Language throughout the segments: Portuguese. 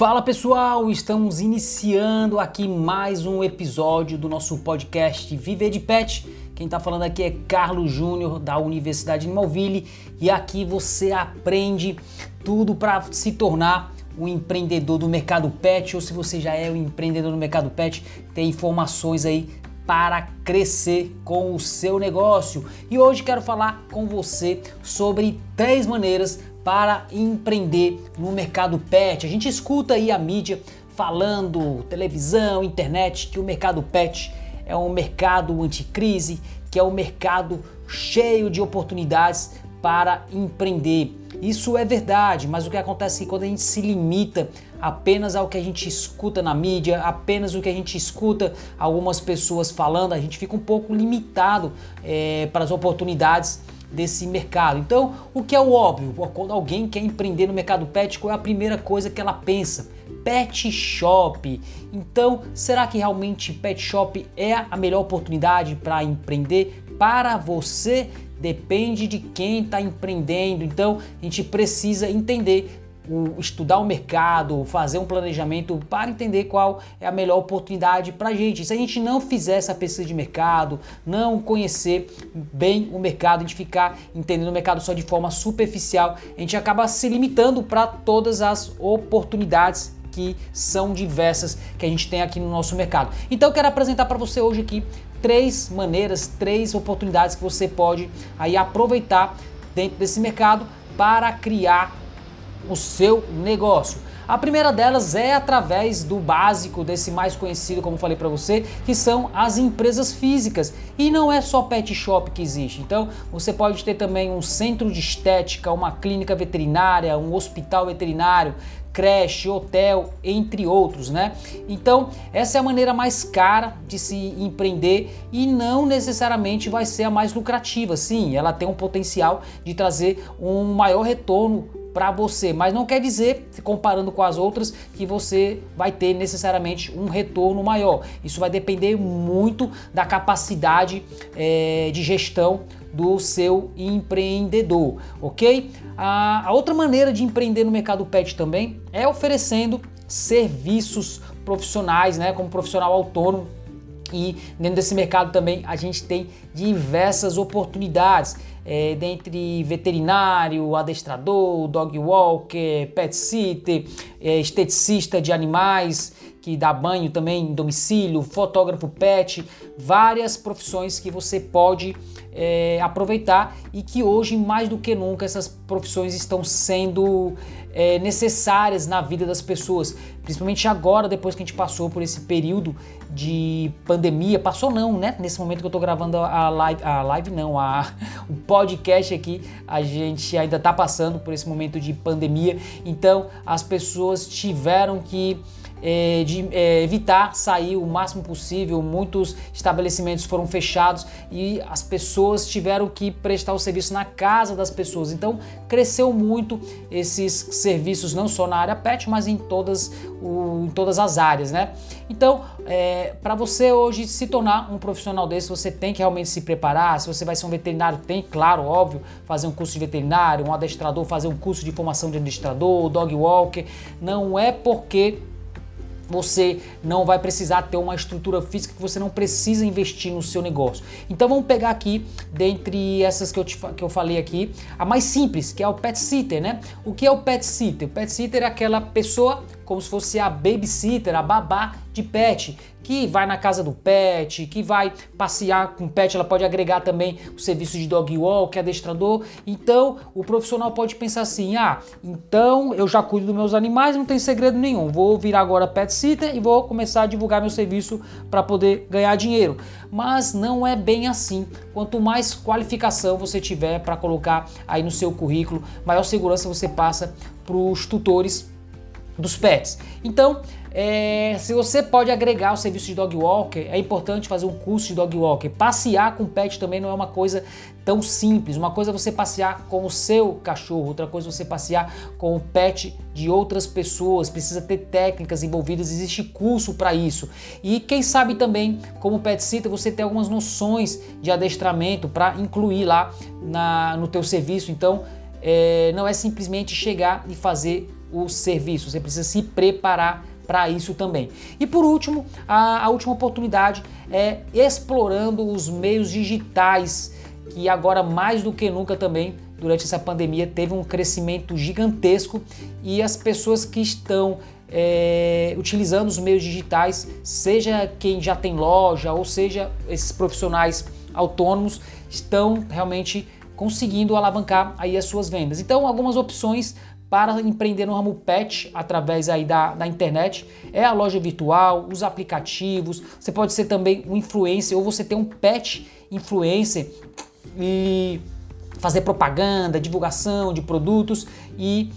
Fala pessoal, estamos iniciando aqui mais um episódio do nosso podcast Viver de Pet. Quem está falando aqui é Carlos Júnior da Universidade de Malville e aqui você aprende tudo para se tornar um empreendedor do mercado pet ou se você já é um empreendedor do mercado pet, tem informações aí para crescer com o seu negócio. E hoje quero falar com você sobre três maneiras para empreender no mercado pet. A gente escuta aí a mídia falando, televisão, internet, que o mercado pet é um mercado anticrise, que é um mercado cheio de oportunidades para empreender. Isso é verdade, mas o que acontece é que quando a gente se limita apenas ao que a gente escuta na mídia, apenas o que a gente escuta algumas pessoas falando, a gente fica um pouco limitado é, para as oportunidades desse mercado. Então, o que é o óbvio? Quando alguém quer empreender no mercado pet, qual é a primeira coisa que ela pensa? Pet shop. Então, será que realmente pet shop é a melhor oportunidade para empreender para você? Depende de quem está empreendendo. Então, a gente precisa entender estudar o mercado, fazer um planejamento para entender qual é a melhor oportunidade para a gente. Se a gente não fizer essa pesquisa de mercado, não conhecer bem o mercado, a gente ficar entendendo o mercado só de forma superficial, a gente acaba se limitando para todas as oportunidades que são diversas que a gente tem aqui no nosso mercado. Então eu quero apresentar para você hoje aqui três maneiras, três oportunidades que você pode aí aproveitar dentro desse mercado para criar o seu negócio. A primeira delas é através do básico, desse mais conhecido, como falei para você, que são as empresas físicas. E não é só pet shop que existe. Então, você pode ter também um centro de estética, uma clínica veterinária, um hospital veterinário, creche, hotel, entre outros, né? Então, essa é a maneira mais cara de se empreender e não necessariamente vai ser a mais lucrativa. Sim, ela tem um potencial de trazer um maior retorno para você, mas não quer dizer, se comparando com as outras, que você vai ter necessariamente um retorno maior. Isso vai depender muito da capacidade é, de gestão do seu empreendedor, ok? A, a outra maneira de empreender no mercado pet também é oferecendo serviços profissionais, né, como profissional autônomo e dentro desse mercado também a gente tem diversas oportunidades é, dentre veterinário, adestrador, dog walker, pet sitter, é, esteticista de animais que dá banho também em domicílio, fotógrafo pet, várias profissões que você pode é, aproveitar e que hoje mais do que nunca essas profissões estão sendo é, necessárias na vida das pessoas, principalmente agora depois que a gente passou por esse período de pandemia, passou não, né? Nesse momento que eu tô gravando a live, a live não, a, o podcast aqui, a gente ainda tá passando por esse momento de pandemia, então as pessoas tiveram que é, de é, evitar sair o máximo possível. Muitos estabelecimentos foram fechados e as pessoas tiveram que prestar o serviço na casa das pessoas. Então cresceu muito esses serviços não só na área pet, mas em todas, o, em todas as áreas, né? Então, é, para você hoje se tornar um profissional desse, você tem que realmente se preparar. Se você vai ser um veterinário, tem, claro, óbvio, fazer um curso de veterinário, um adestrador, fazer um curso de formação de adestrador, dog walker. Não é porque você não vai precisar ter uma estrutura física que você não precisa investir no seu negócio. Então vamos pegar aqui, dentre essas que eu, te, que eu falei aqui, a mais simples, que é o pet sitter, né? O que é o pet sitter? O pet sitter é aquela pessoa como se fosse a babysitter, a babá de pet, que vai na casa do pet, que vai passear com o pet, ela pode agregar também o serviço de dog walk, adestrador. Então, o profissional pode pensar assim: "Ah, então eu já cuido dos meus animais, não tem segredo nenhum. Vou virar agora pet sitter e vou começar a divulgar meu serviço para poder ganhar dinheiro". Mas não é bem assim. Quanto mais qualificação você tiver para colocar aí no seu currículo, maior segurança você passa para os tutores dos pets. Então, é, se você pode agregar o serviço de dog walker, é importante fazer um curso de dog walker. Passear com pet também não é uma coisa tão simples. Uma coisa é você passear com o seu cachorro, outra coisa é você passear com o pet de outras pessoas. Precisa ter técnicas envolvidas, existe curso para isso. E quem sabe também, como pet sitter, você tem algumas noções de adestramento para incluir lá na, no teu serviço. Então, é, não é simplesmente chegar e fazer o serviço, você precisa se preparar para isso também. E por último, a, a última oportunidade é explorando os meios digitais, que agora mais do que nunca também durante essa pandemia teve um crescimento gigantesco e as pessoas que estão é, utilizando os meios digitais, seja quem já tem loja ou seja esses profissionais autônomos, estão realmente conseguindo alavancar aí as suas vendas. Então, algumas opções para empreender no ramo pet através aí da, da internet é a loja virtual, os aplicativos. Você pode ser também um influencer ou você ter um pet influencer e fazer propaganda, divulgação de produtos e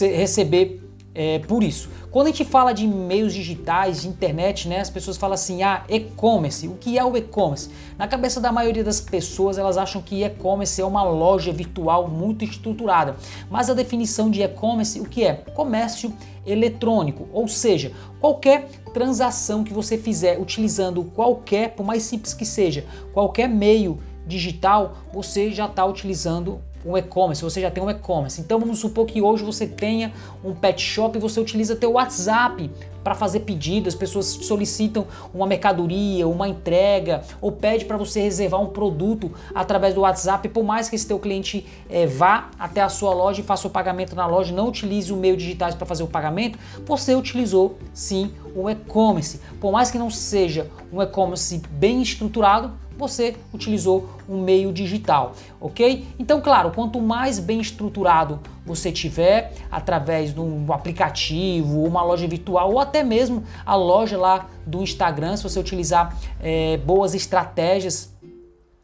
receber é, por isso. Quando a gente fala de meios digitais, de internet, né, as pessoas falam assim, ah, e-commerce. O que é o e-commerce? Na cabeça da maioria das pessoas, elas acham que e-commerce é uma loja virtual muito estruturada. Mas a definição de e-commerce, o que é? Comércio eletrônico, ou seja, qualquer transação que você fizer utilizando qualquer, por mais simples que seja, qualquer meio digital, você já está utilizando um e-commerce, você já tem um e-commerce. Então vamos supor que hoje você tenha um pet shop e você utiliza teu WhatsApp para fazer pedidos, as pessoas solicitam uma mercadoria, uma entrega ou pede para você reservar um produto através do WhatsApp, por mais que esse teu cliente é, vá até a sua loja e faça o pagamento na loja, não utilize o meio digitais para fazer o pagamento, você utilizou sim o e-commerce. Por mais que não seja um e-commerce bem estruturado, você utilizou um meio digital, ok? Então, claro, quanto mais bem estruturado você tiver, através de um aplicativo, uma loja virtual ou até mesmo a loja lá do Instagram, se você utilizar é, boas estratégias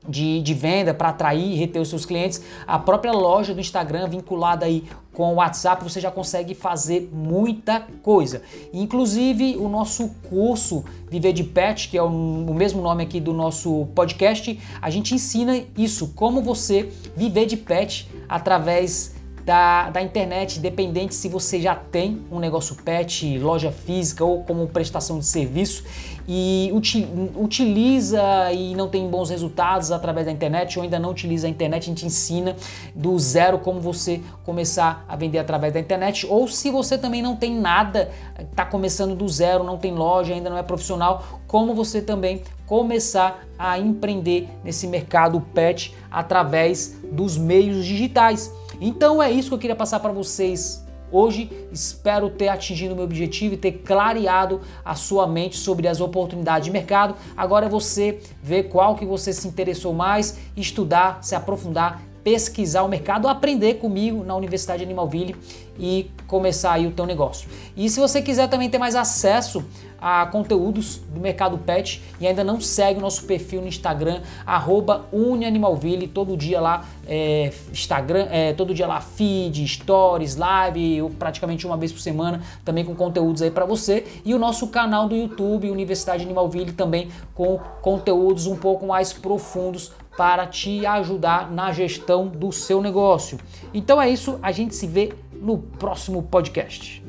de, de venda para atrair e reter os seus clientes, a própria loja do Instagram vinculada aí com o WhatsApp, você já consegue fazer muita coisa. Inclusive, o nosso curso Viver de Pet, que é o, o mesmo nome aqui do nosso podcast, a gente ensina isso, como você viver de pet através da, da internet, independente se você já tem um negócio pet, loja física ou como prestação de serviço e uti, utiliza e não tem bons resultados através da internet ou ainda não utiliza a internet, a gente ensina do zero como você começar a vender através da internet ou se você também não tem nada, está começando do zero, não tem loja, ainda não é profissional, como você também começar a empreender nesse mercado pet através dos meios digitais. Então é isso que eu queria passar para vocês Hoje espero ter atingido o meu objetivo e ter clareado a sua mente sobre as oportunidades de mercado. Agora é você ver qual que você se interessou mais, estudar, se aprofundar, pesquisar o mercado, aprender comigo na Universidade Animalville e começar aí o teu negócio. E se você quiser também ter mais acesso a conteúdos do mercado pet e ainda não segue o nosso perfil no Instagram, UniAnimalville, todo dia lá, é, Instagram, é, todo dia lá, feed, stories, live, praticamente uma vez por semana, também com conteúdos aí para você. E o nosso canal do YouTube, Universidade Animalville, também com conteúdos um pouco mais profundos para te ajudar na gestão do seu negócio. Então é isso, a gente se vê no próximo podcast.